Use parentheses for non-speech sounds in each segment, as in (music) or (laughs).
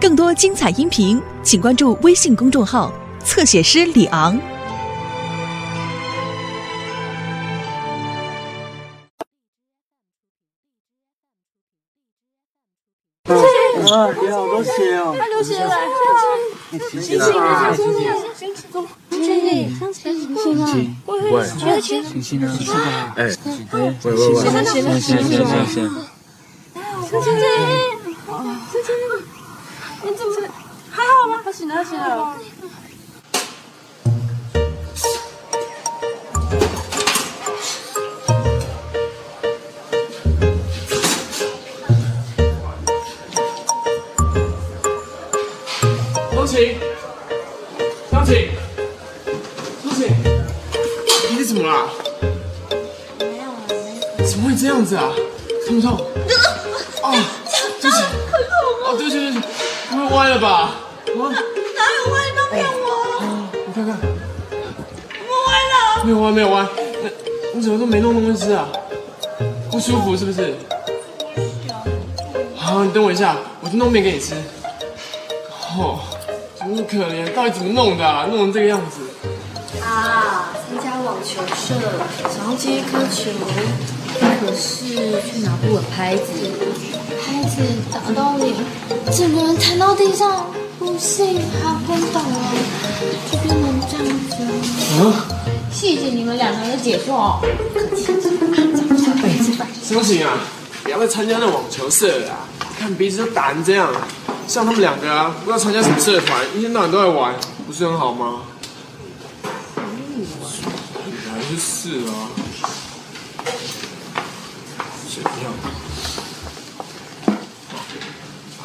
更多精彩音频，请关注微信公众号“侧写师李昂”。啊，你好多血哦！他流血了，醒醒啊！醒醒啊！醒醒，走，醒醒，醒醒啊！喂，醒醒，醒醒啊！是吧？哎，喂喂喂喂，醒醒，醒醒，醒醒醒醒！醒醒，醒醒，你怎么还好吗？他醒了，他醒了。湘琴，湘琴，湘琴，你怎么啦？没有了，没怎么会这样子啊？痛不痛？哦，对不起，哦，对不起，对不起，不会歪了吧？啊，哪有歪？都骗我，哦我看看，我歪了。没有歪，没有歪。那你怎么都没弄东西吃啊？不舒服是不是？好，你等我一下，我去弄面给你吃。哦，真是可怜，到底怎么弄的啊？弄成这个样子。啊，参加网球社，想要接一颗球，可是却拿不稳拍子，拍子打到脸，整个人弹到地上，不幸还昏倒了，就变成这样子了。啊？谢谢你们两个人的解说哦。湘琴啊，不要再参加那网球社了啊！看彼此都打成这样，像他们两个啊，不知道参加什么社团，一天到晚都在玩，不是很好吗？本来就是啊。谁要？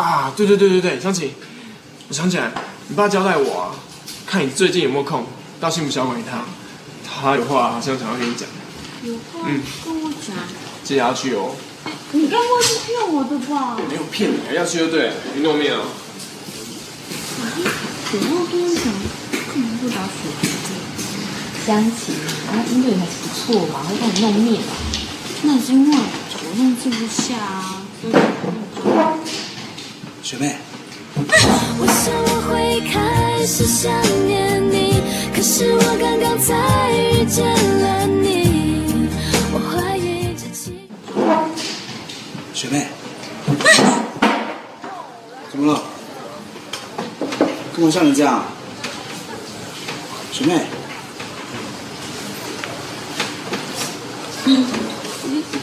啊，对对对对对，湘琴，我想起来，你爸交代我啊，看你最近有没有空到幸福小馆一趟，他有话好像想要跟你讲，有话嗯跟我讲，记得要去哦。你该不会是骗我的吧？没有骗你，要去就对了，运动面啊。有话跟我讲，干嘛不打水瓶座？湘琴，他针对你还不错嘛，会帮你弄面啊。那是因为我弄记不下啊，所以我学妹，我想我会开始想念你，可是我刚刚才遇见了你，我怀疑这期。学妹，怎么了？干嘛像你这样？学妹，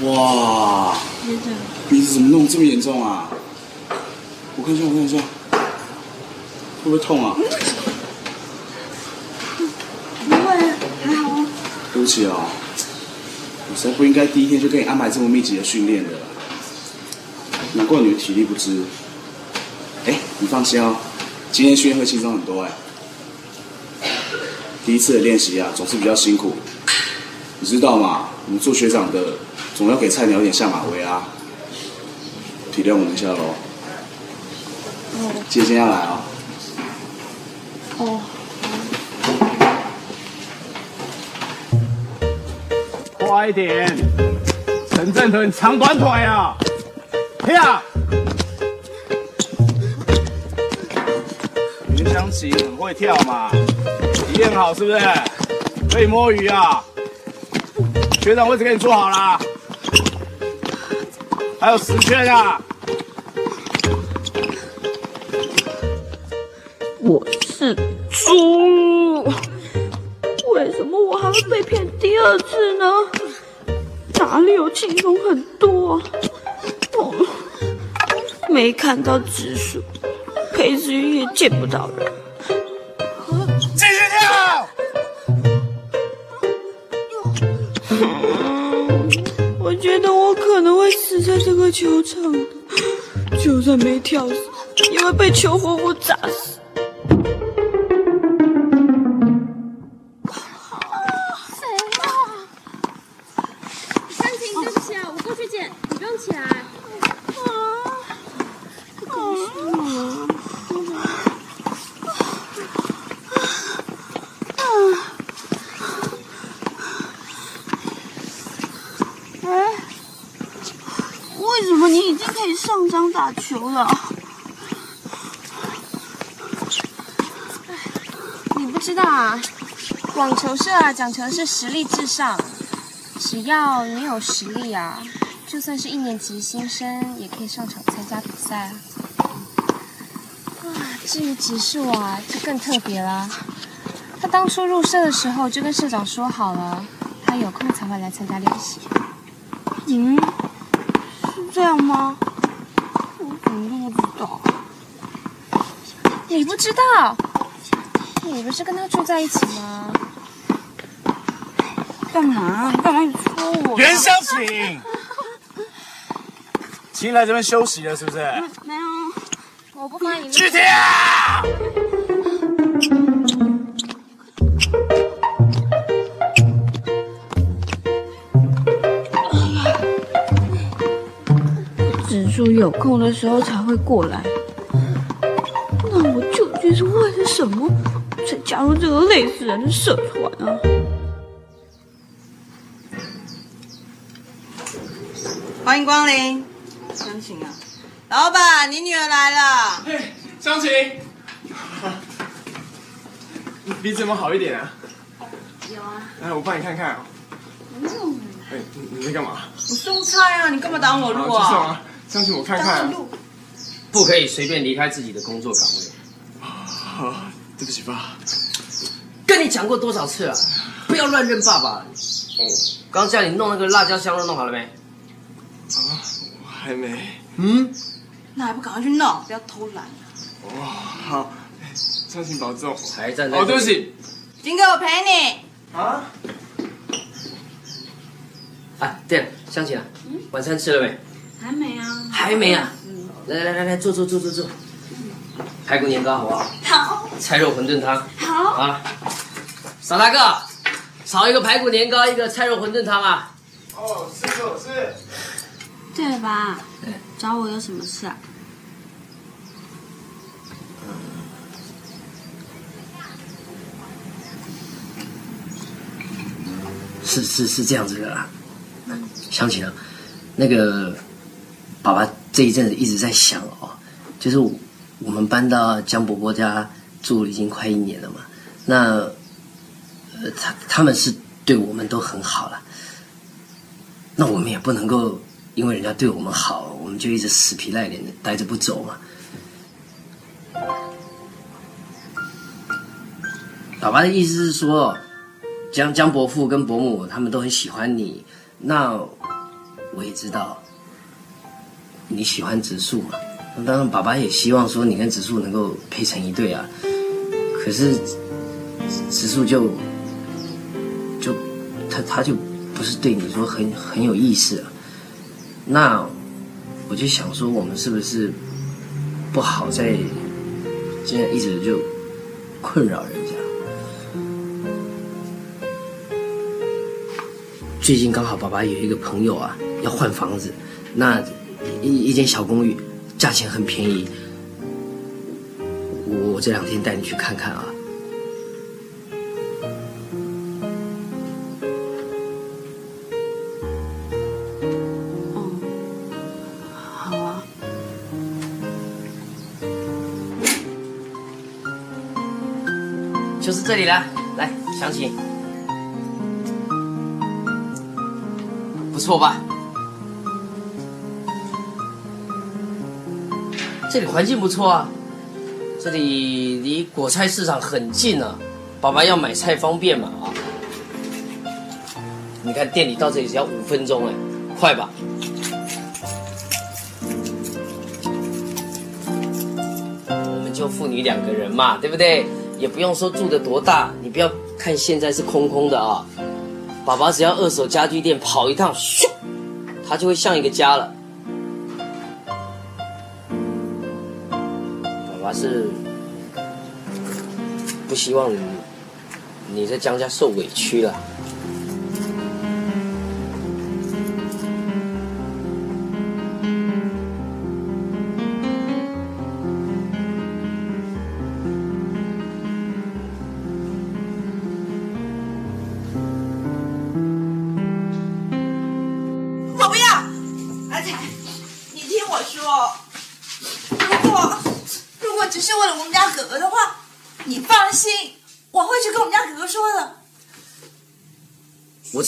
哇，鼻子怎么弄这么严重啊？我看一下，我看一下，会不会痛啊？不会，还好啊。对不起哦，我实在不应该第一天就给你安排这么密集的训练的，难怪你的体力不支。哎，你放心哦，今天训练会轻松很多哎。第一次的练习啊，总是比较辛苦，你知道吗？我们做学长的，总要给菜鸟一点下马威啊，体谅我们一下喽。记得今天要来啊、哦，快一点！陈振腾长短腿啊！跳！袁湘琴很会跳嘛，体验好是不是？可以摸鱼啊！学长位置给你坐好啦。还有十圈啊！我是猪，为什么我还会被骗第二次呢？哪里有轻松很多啊？哦，没看到紫薯，裴子云也见不到人。继续跳！嗯，我觉得我可能会死在这个球场的，就算没跳死，也会被球活活砸死。球了哎你不知道啊网球社啊讲求的是实力至上。只要你有实力啊就算是一年级新生也可以上场参加比赛啊至于指数啊就更特别了。他当初入社的时候就跟社长说好了他有空才会来参加练习。嗯？是这样吗？知道？你不是跟他住在一起吗？干嘛？你干嘛一直说我？袁湘琴，琴来这边休息了是不是？没有。我不欢迎。去跳！植树有空的时候才会过来。什么才加入这个累死人的社团啊？欢迎光临，湘琴啊，老板，你女儿来了。嘿，湘琴，你 (laughs) 鼻子有没有好一点啊？有啊。来，我帮你看看哦。哎，你你在干嘛？我送菜啊，你干嘛挡我路好，去送啊？啊！湘琴，我看看。不可以随便离开自己的工作岗位。(laughs) 好，对不起爸。跟你讲过多少次了，不要乱认爸爸。哦，刚叫你弄那个辣椒香肉弄好了没？啊，我还没。嗯，那还不赶快去弄，不要偷懒。哦，好，湘琴保重。还站在哦，对不起。金哥，我陪你。啊？啊，对了，湘琴啊，晚餐吃了没？还没啊。还没啊。来来来来，坐坐坐坐坐。排骨年糕好不好？好。菜肉馄饨汤。好。啊，傻大个，炒一个排骨年糕，一个菜肉馄饨汤啊。哦，是是是。对了吧？找我有什么事啊？是是是这样子的啦，想起了那个爸爸这一阵子一直在想哦，就是我们搬到江伯伯家住了已经快一年了嘛，那呃他他们是对我们都很好了，那我们也不能够因为人家对我们好，我们就一直死皮赖脸的待着不走嘛。爸爸的意思是说。江江伯父跟伯母他们都很喜欢你，那我也知道你喜欢植树嘛。那当然，爸爸也希望说你跟植树能够配成一对啊。可是植树就就他他就不是对你说很很有意思啊。那我就想说，我们是不是不好再这样一直就困扰人家？最近刚好爸爸有一个朋友啊要换房子，那一一间小公寓，价钱很便宜。我这两天带你去看看啊。好啊。就是这里了，来，详情。不错吧？这里环境不错啊，这里离果菜市场很近啊，爸爸要买菜方便嘛啊。你看店里到这里只要五分钟哎，快吧？我们就父女两个人嘛，对不对？也不用说住的多大，你不要看现在是空空的啊。爸爸只要二手家具店跑一趟，咻，它就会像一个家了。他是不希望你在江家受委屈了。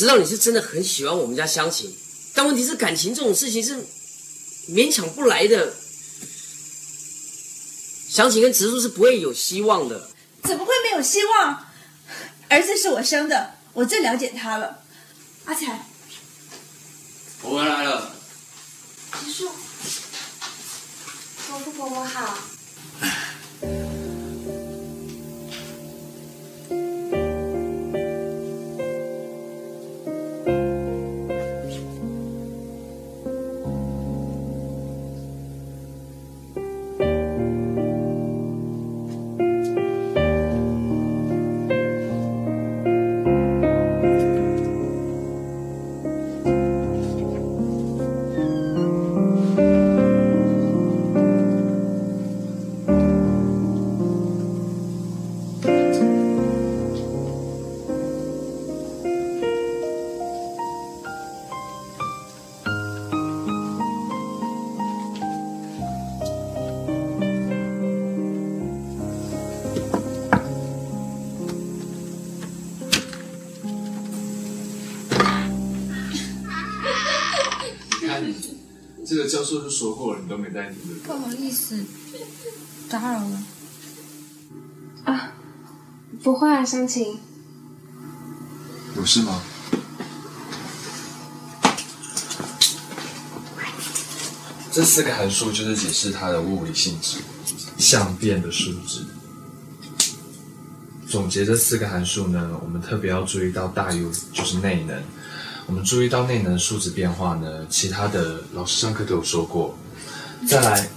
知道你是真的很喜欢我们家湘琴，但问题是感情这种事情是勉强不来的。湘琴跟植树是不会有希望的。怎么会没有希望？儿子是我生的，我最了解他了。阿才，我回来了。植树，伯父伯母好。这个教授就说过了，你都没带你的。不好意思，打扰了。啊，不会啊，湘琴。有事吗？这四个函数就是解释它的物理性质，相变的数值。总结这四个函数呢，我们特别要注意到大 U 就是内能。我们注意到内能数值变化呢，其他的老师上课都有说过。再来，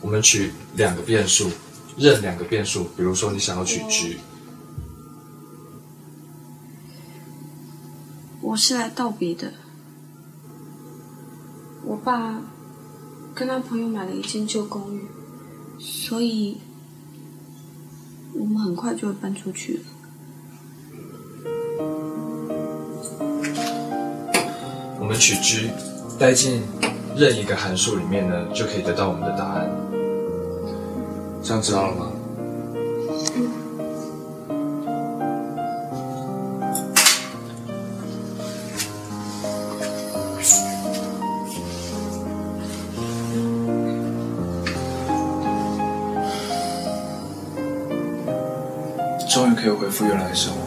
我们取两个变数，任两个变数，比如说你想要取 g，我是来道别的。我爸跟他朋友买了一间旧公寓，所以我们很快就会搬出去了。我们取 g 带进任一个函数里面呢，就可以得到我们的答案。这样知道了吗？终于可以恢复原来的生活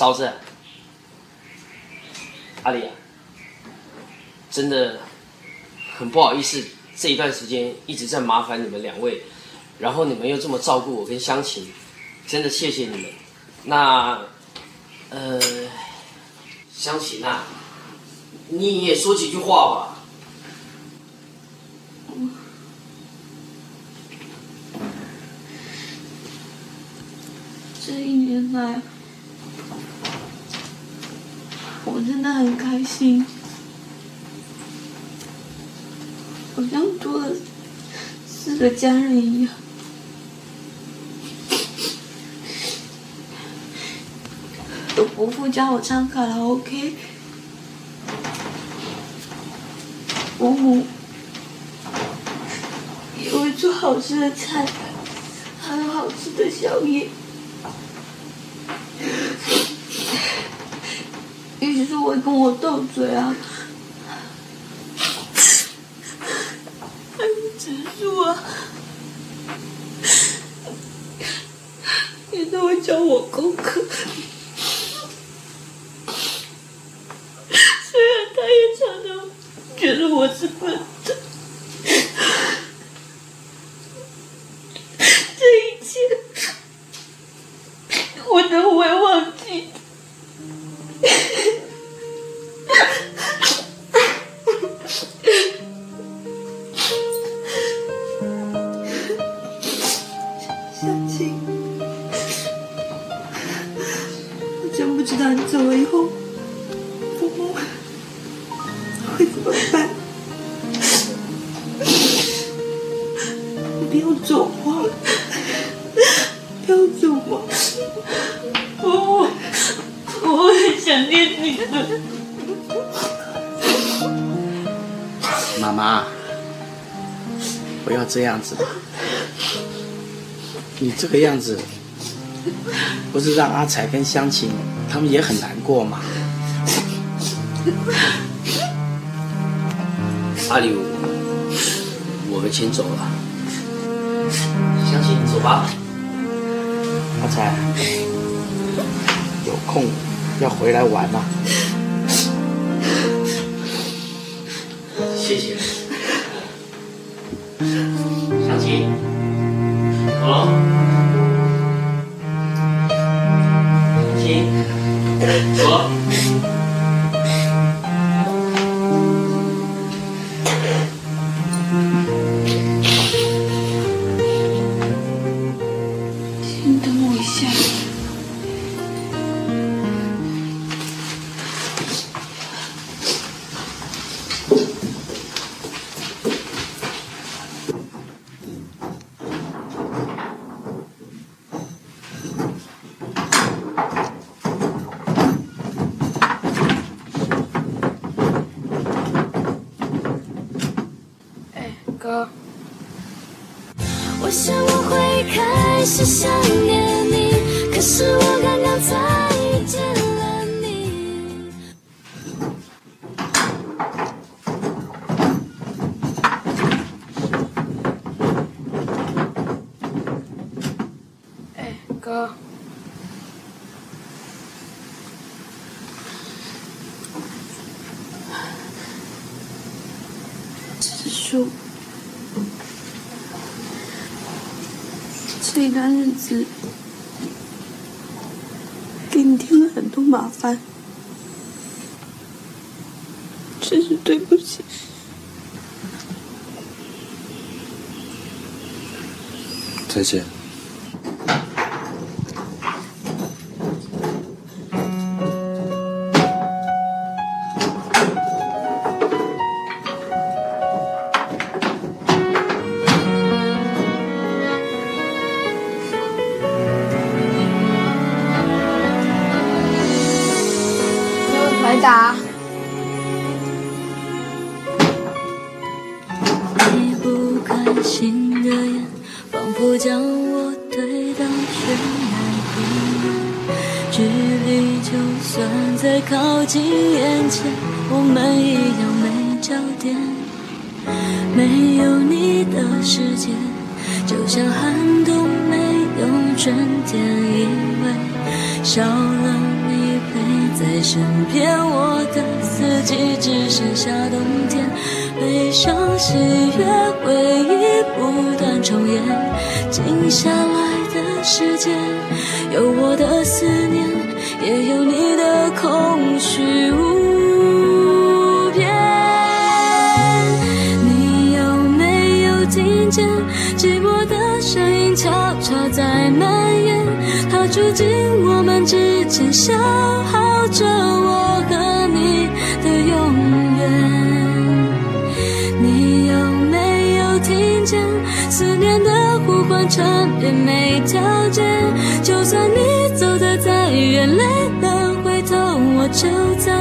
嫂子，阿丽啊，真的很不好意思，这一段时间一直在麻烦你们两位，然后你们又这么照顾我跟湘琴，真的谢谢你们。那，呃，湘琴啊，你也说几句话吧。这一年来，真的很开心，好像多了四个家人一样。有伯父教我唱卡拉 OK，伯母也会做好吃的菜，还有好吃的宵夜。就会跟我斗嘴啊，植树啊，你都会教我功课。这个样子，不是让阿彩跟湘琴他们也很难过吗？阿里，我们先走了。湘琴，走吧。阿彩，有空要回来玩呐、谢谢。叔，这段日子给你添了很多麻烦，真是对不起。再见。思念，也有你的空虚无边。你有没有听见寂寞的声音悄悄在蔓延？它住进我们之间，消缠绵没条件？就算你走得再远，累了回头，我就在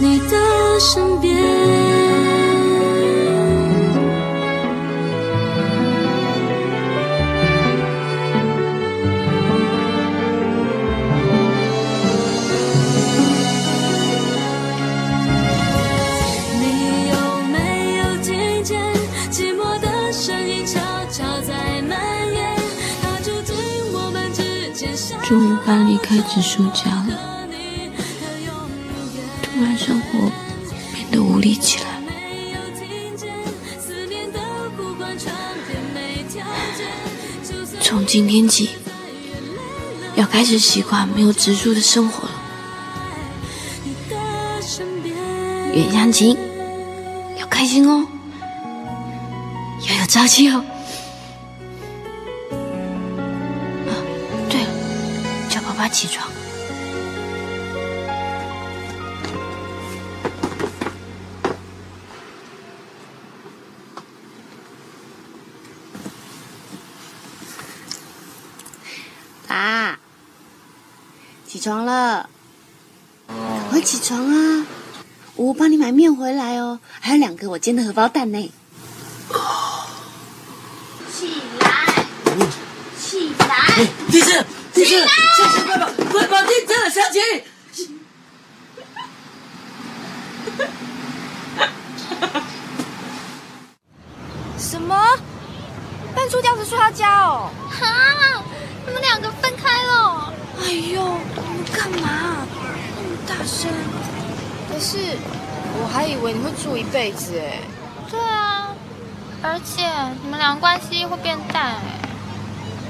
你的身边。搬离开植树家了，突然生活变得无力起来。从今天起，要开始习惯没有植树的生活了。袁湘琴，要开心哦，要有朝气哦。起床。爸，起床了，快起床啊！我帮你买面回来哦，还有两个我煎的荷包蛋呢。起来，起来！地震！地震！小琪，快跑！快跑！地震了，小琪！什么？搬出吊子去他家哦？哈！你们两个分开了？哎呦，你们干嘛？那么大声！可是我还以为你会住一辈子哎。对啊，而且你们两个关系会变淡哎。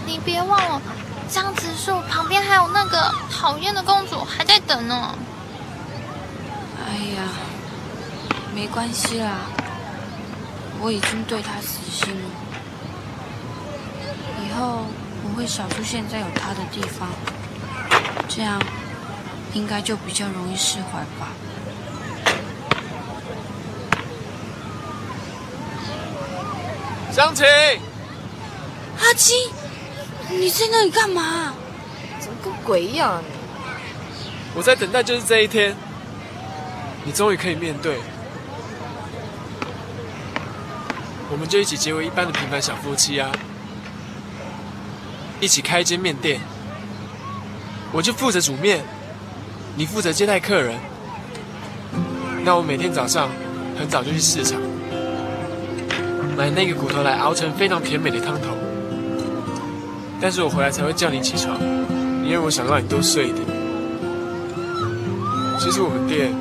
你别忘了，江直树旁边还有那个讨厌的公主还在等呢。哎呀，没关系啦，我已经对他死心了。以后我会少出现在有他的地方，这样应该就比较容易释怀吧。湘琴，阿金，你在那里干嘛？怎么跟鬼一样啊你？我在等待就是这一天，你终于可以面对，我们就一起结为一般的平凡小夫妻啊，一起开一间面店，我就负责煮面，你负责接待客人，那我每天早上很早就去市场。买那个骨头来熬成非常甜美的汤头，但是我回来才会叫你起床，因为我想让你多睡一点。其实我们店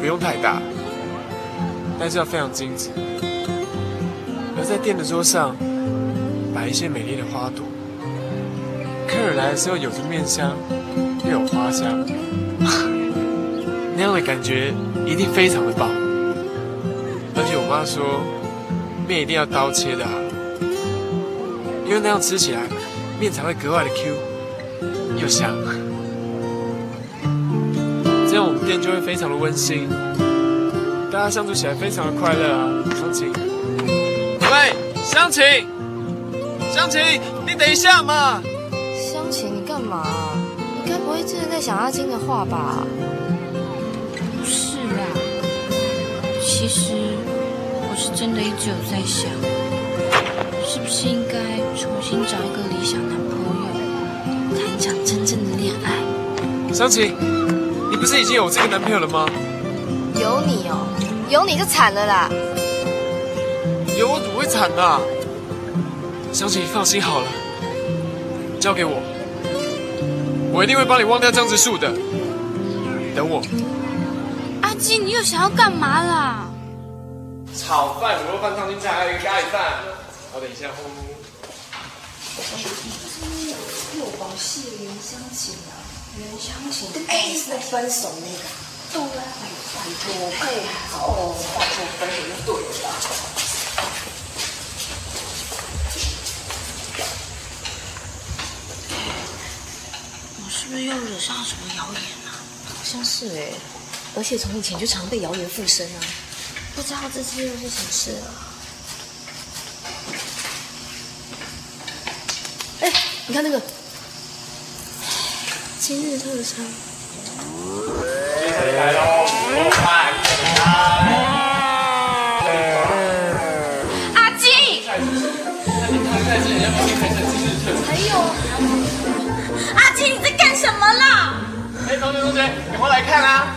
不用太大，但是要非常精致，而在店的桌上摆一些美丽的花朵，客人来的时候有着面香又有花香，(laughs) 那样的感觉一定非常的棒。而且我妈说。面一定要刀切的啊，因为那样吃起来面才会格外的 Q 又香，这样我们店就会非常的温馨，大家相处起来非常的快乐啊。湘琴，喂，湘琴，湘琴，你等一下嘛。湘琴，你干嘛？你该不会真的在想阿金的话吧？不是啦，其实我。是真的一直有在想，是不是应该重新找一个理想男朋友，谈一场真正的恋爱？湘琴，你不是已经有这个男朋友了吗？有你哦，有你就惨了啦！有我怎么会惨呢？湘琴，你放心好了，交给我，我一定会帮你忘掉江直树的。等我。阿基，你又想要干嘛啦？炒饭、卤肉饭、烫青菜，还有一个咖喱饭。好，等一下。六宝系原香琴啊，原香琴。哎，是在分手那个。对啊，拜托，配好哦，拜托分手就对了。我是不是又惹上什么谣言了？好像是哎，而且从以前就常被谣言附身啊。不知道这次又是什么事了。你看那个今日特餐。来喽！阿金。还有，阿金你在干什么啦？哎，同学同学，赶快来看啊！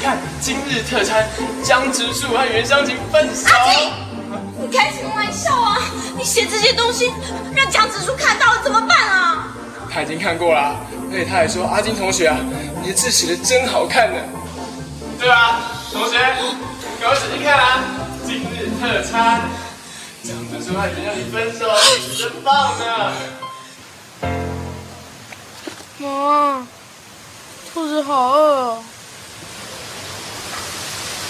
看今日特餐，江直树和袁湘琴分手。阿金，你开什么玩笑啊？你写这些东西让江直树看到了怎么办啊？他已经看过了，而且他还说：“阿金同学啊，你的字写的真好看呢。”对啊，同学？给我仔细看啊！今日特餐，这样子舒他已经让你分手，真棒呢！妈，肚子好饿哦。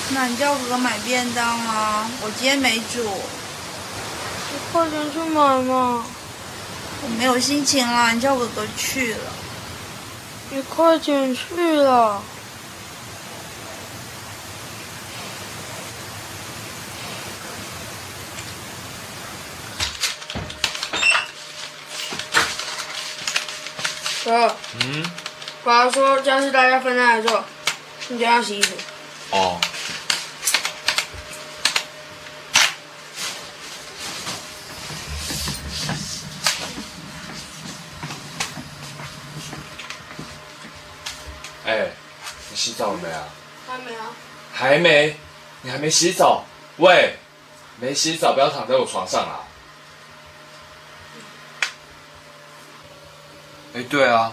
那你叫哥哥买便当啊，我今天没煮。你快点去买嘛。我没有心情了，你叫哥哥去了。你快点去了。哥，嗯，爸爸说家事大家分开来做，你就要洗衣服。哦。哎，你洗澡了没啊？还没啊。还没？你还没洗澡？喂，没洗澡不要躺在我床上啊！哎，对啊，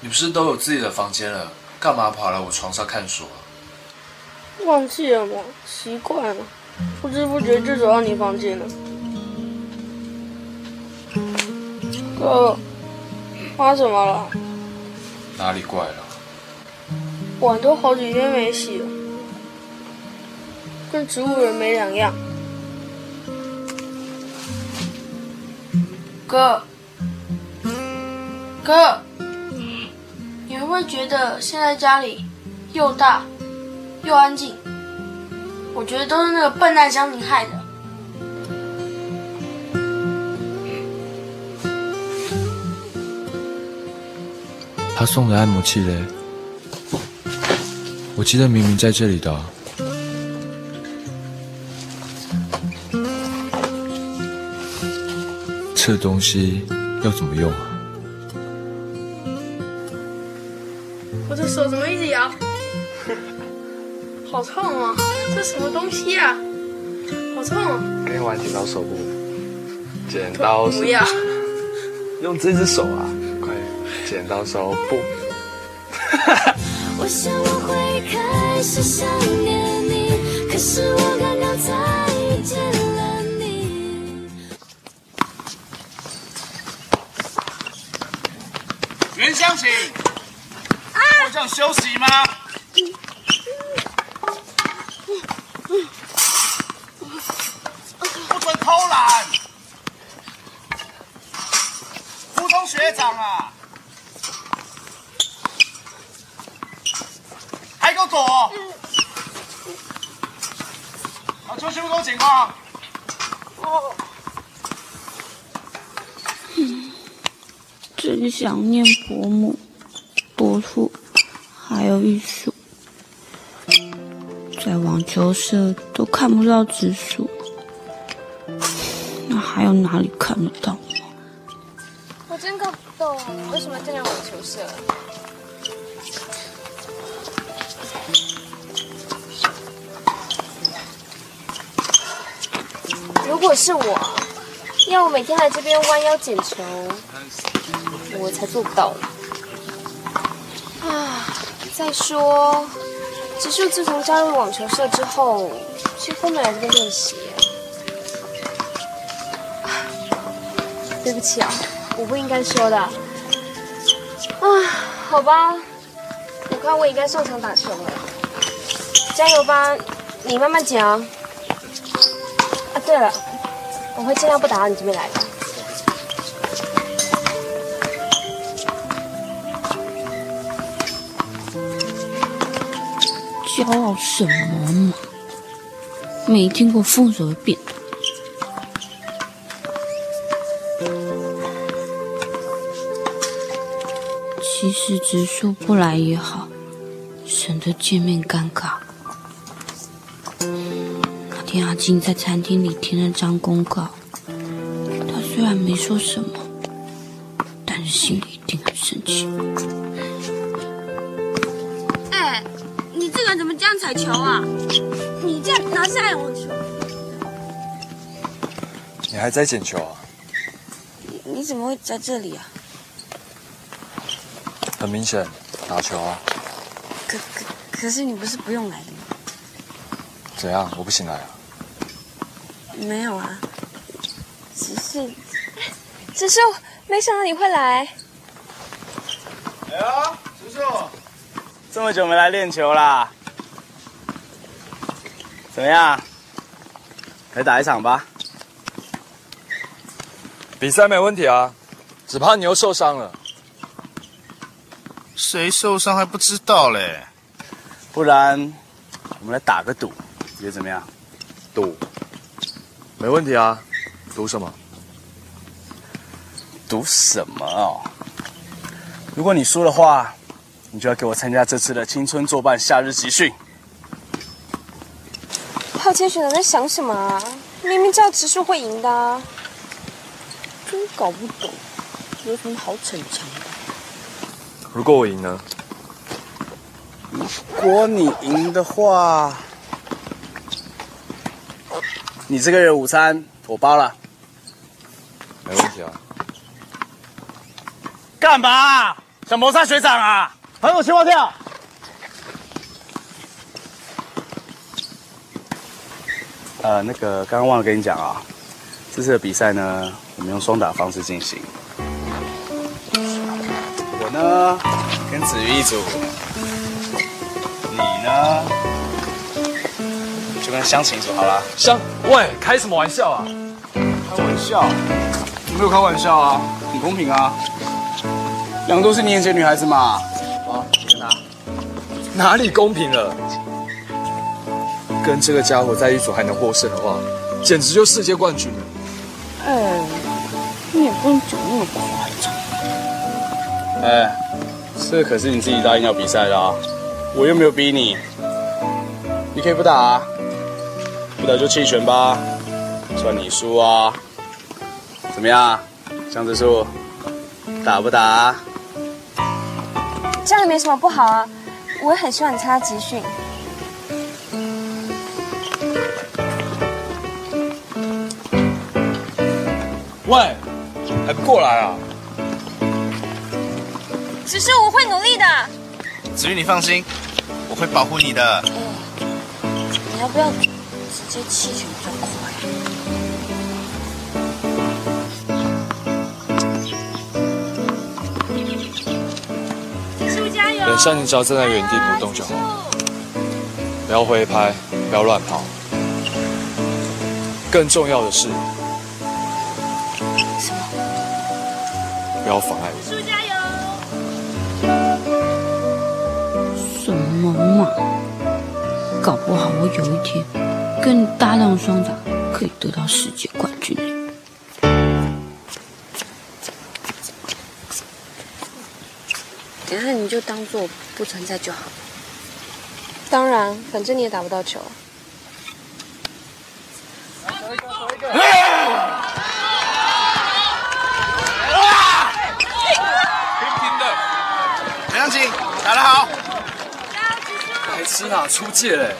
你不是都有自己的房间了，干嘛跑来我床上看书啊？忘记了吗？习惯了，不知不觉就走到你房间了。哥，发什么了？哪里怪了？碗都好几天没洗了，跟植物人没两样。哥，哥，你会不会觉得现在家里又大又安静？我觉得都是那个笨蛋香妮害的。他送的按摩器嘞？我记得明明在这里的。这东西要怎么用啊？我的手怎么一直摇？好痛啊！这什么东西啊？好痛！跟你玩剪刀手不，剪刀手不要。用这只手啊，快剪刀手不。(laughs) 我想开始想念你，可是我刚刚才遇见了你。袁湘琴，我这样休息吗？不准偷懒！普通学长啊，还给我躲！好，出去不公情况。真想念伯母、伯父，还有玉树。在网球社都看不到直树，那还有哪里看得到？我真搞不懂，为什么这样网球社？如果是我，要我每天来这边弯腰捡球，我才做不到呢。啊，再说，植树自从加入网球社之后，几乎没来这边练习。对不起啊，我不应该说的。啊，好吧，我看我应该上场打球了。加油吧，你慢慢捡啊。啊，对了，我会尽量不打扰你这边来的。什么嘛？没听过凤手的变。其实植树不来也好，省得见面尴尬。那天阿金在餐厅里填了张公告，他虽然没说什么，但是心里一定很生气。球啊？你这样拿下来我球？你还在捡球啊？你你怎么会在这里啊？很明显，打球啊。可可可是你不是不用来的吗？怎样？我不行来啊？没有啊，只是只是没想到你会来。哎呀，叔叔，这么久没来练球啦？怎么样？来打一场吧。比赛没问题啊，只怕你又受伤了。谁受伤还不知道嘞？不然我们来打个赌，你觉得怎么样？赌？没问题啊。赌什么？赌什么哦？如果你输的话，你就要给我参加这次的青春作伴夏日集训。浩谦学长在想什么啊？明明知道植树会赢的啊。真搞不懂，有什么好逞强的？如果我赢呢？如果你赢的话，你这个月午餐我包了。没问题啊。干嘛？想谋杀学长啊？还有青蛙跳？呃，那个刚刚忘了跟你讲啊，这次的比赛呢，我们用双打方式进行。我呢跟子瑜一组，你呢就跟湘琴一组好了。湘，喂，开什么玩笑啊？开玩笑？我没有开玩笑啊，很公平啊。两个都是你眼前女孩子嘛。好，跟他。哪里公平了？跟这个家伙在一组还能获胜的话，简直就世界冠军了。哎，你也不能讲那么夸张。哎，这可是你自己答应要比赛的啊，我又没有逼你。你可以不打啊，不打就弃权吧，算你输啊。怎么样，江子树，打不打？这样也没什么不好啊，我也很希望你参加集训。喂，还不过来啊？只是我会努力的。子瑜，你放心，我会保护你的。你要不要直接弃权比较快？等下你只要站在原地不动就好，不要挥拍，不要乱跑。更重要的是，搞不好我有一天跟你搭档双打，可以得到世界冠军嘞！等下你就当做不存在就好。当然，反正你也打不到球。平平的，陈湘琴打得好。白痴啊，出界嘞！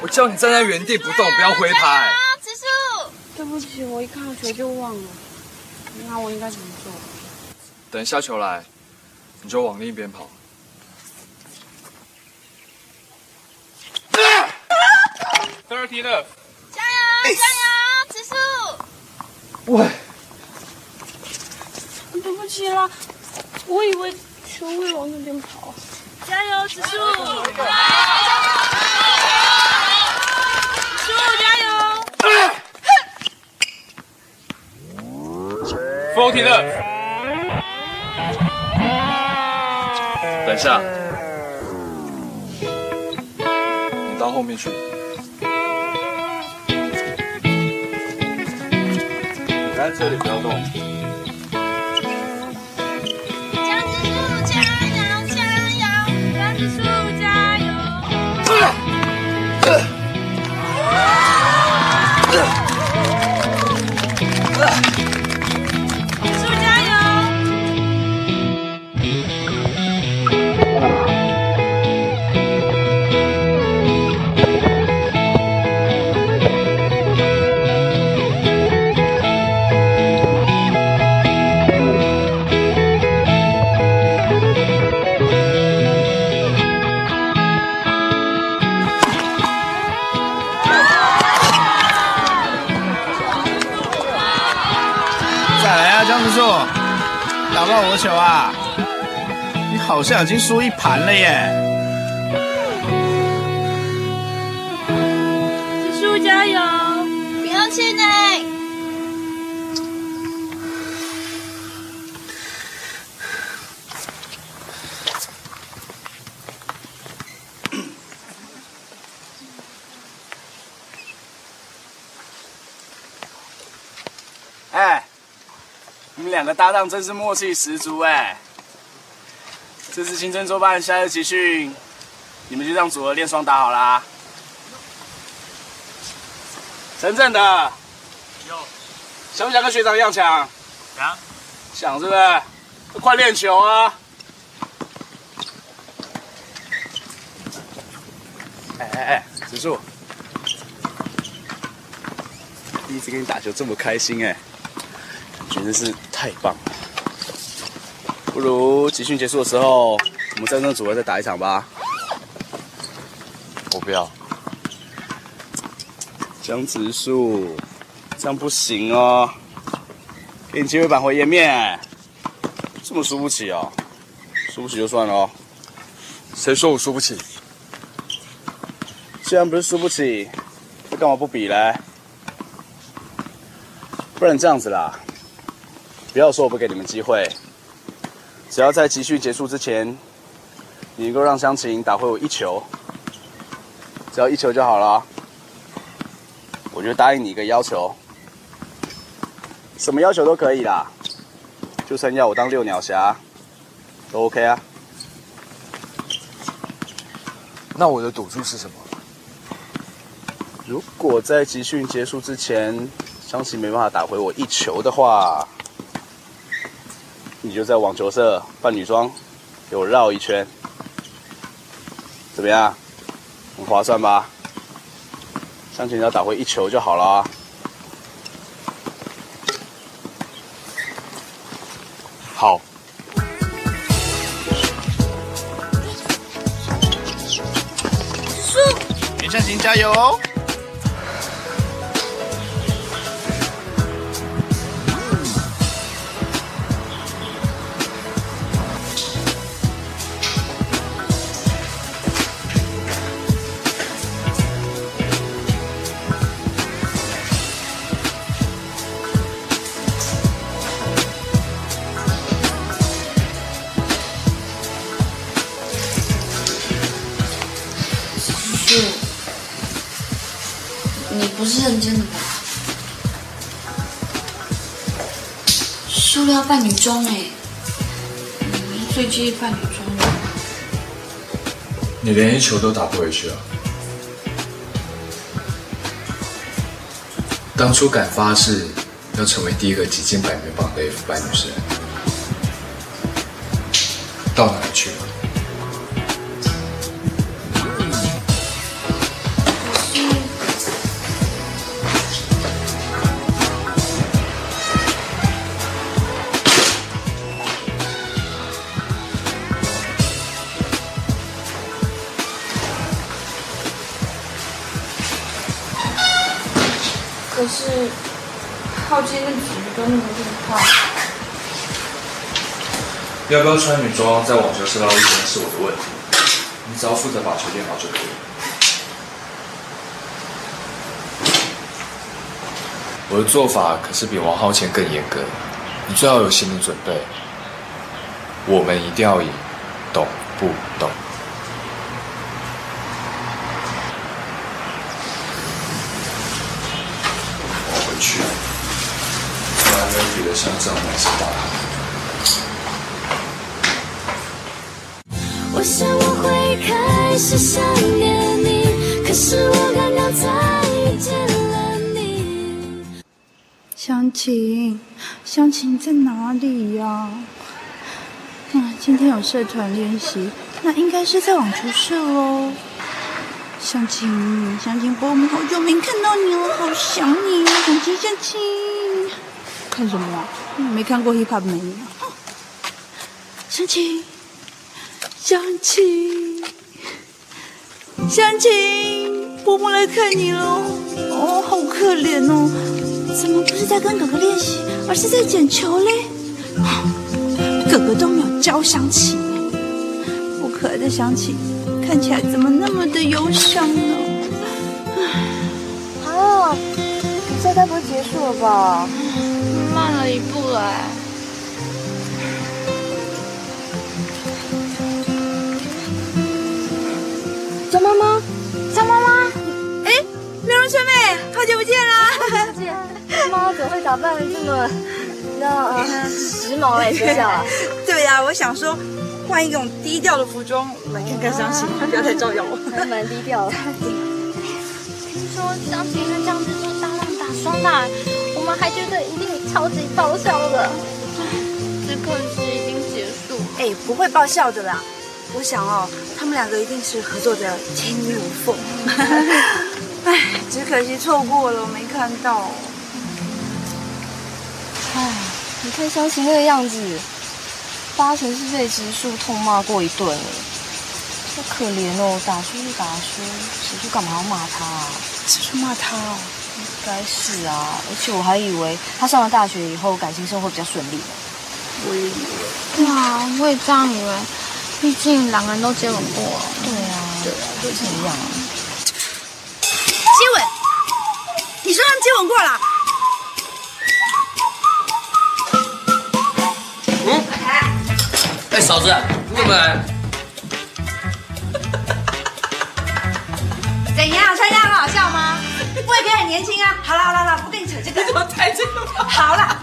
我叫你站在原地不动，不要挥拍。植树，对不起，我一看到球就忘了。那我应该怎么做？等下球来，你就往另一边跑。Thirty love，加油，加油，植树！喂，对不起啦，我以为球会往那边跑。加油，植树！植树加油！皮了等一下，你到后面去。在这里不要动。到我球啊！你好像已经输一盘了耶！两个搭档真是默契十足哎！这次青春周办夏日集训，你们就让组合练双打好啦。陈正的，有，想不想跟学长一样抢？想，想是不是？快练球啊！哎哎哎，子树，第一次跟你打球这么开心哎！真的是太棒了！不如集训结束的时候，我们三个组合再打一场吧。我不要。江直树，这样不行哦。给你机会扳回颜面，这么输不起哦？输不起就算了哦。谁说我输不起？既然不是输不起，那干嘛不比嘞？不然这样子啦。不要说我不给你们机会，只要在集训结束之前，你能够让湘琴打回我一球，只要一球就好了。我就答应你一个要求，什么要求都可以啦，就算要我当六鸟侠，都 OK 啊。那我的赌注是什么？如果在集训结束之前，湘琴没办法打回我一球的话，你就在网球社扮女装，给我绕一圈，怎么样？很划算吧？湘琴只要打回一球就好了。好。叔，袁湘琴加油哦！塑料扮女装哎，你最介意扮女装的。你连一球都打不回去啊！当初敢发誓要成为第一个挤进百名榜的 F 班女生，到哪去了？靠近的几率都那么厉害，要不要穿女装在网球社捞一圈是我的问题，你只要负责把球练好就可以。我的做法可是比王浩谦更严格，你最好有心理准备。我们一定要赢，懂不开始想念你，可是我刚刚再见了你。湘琴，湘琴在哪里呀、啊？今天有社团练习，那应该是在网球社哦。湘琴，湘琴，伯母好久没看到你了，好想你啊！湘琴，湘琴，看什么啊？没看过 hip hop 美女啊？湘琴，湘琴，湘琴，伯母来看你喽。哦，好可怜哦，怎么不是在跟哥哥练习，而是在捡球嘞？哥哥都没有教香琴，我可爱的香琴看起来怎么那么的忧伤呢？啊，比赛该不会结束了吧？慢了一步了哎。荣春妹，好久不见啦！不见，妈妈怎么会打扮这么那时髦哎？学校？(laughs) 对呀，我想说换一种低调的服装来看看香琪，不要太招摇我。还蛮低调的。听说香琪和江直树搭档打双打，我们还觉得一定超级爆笑的。只可惜已经结束。哎，不会爆笑的啦。我想哦，他们两个一定是合作的天衣无缝。(laughs) 哎，只可惜错过了，我没看到。哎，你看湘琴那个样子，八成是被植树痛骂过一顿了。好可怜哦，打输就打输，植树干嘛要骂他啊？植树骂他哦？应该是啊，而且我还以为他上了大学以后感情生活比较顺利。我也以为。哇，我也这样以为。毕竟两个人都接吻过，对啊，对啊，都是一样你说他们接吻过了？嗯？哎，嫂子，你怎么来？(laughs) 怎样？参加很好笑吗？我也可以很年轻啊！好了好了好了，不跟你扯这个。怎么抬这个？好了，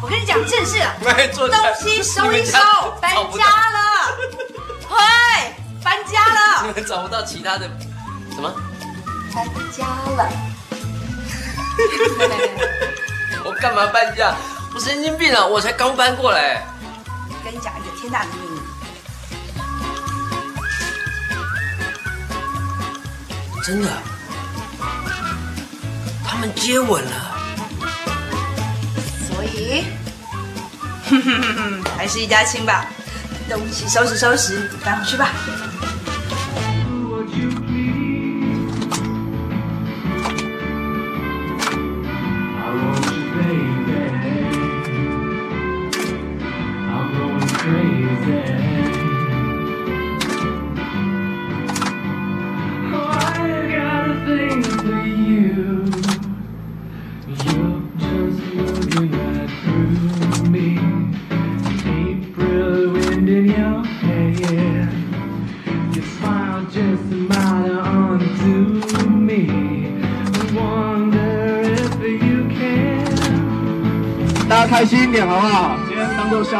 我跟你讲正事了。(laughs) 东西收一收，(laughs) 搬家了。喂，搬家了。你们找不到其他的什么？搬家了。(laughs) 我干嘛搬家？我神经病啊！我才刚搬过来。跟你讲一个天大的秘密。真的？他们接吻了。所以，(laughs) 还是一家亲吧。东西收拾收拾，搬回去吧。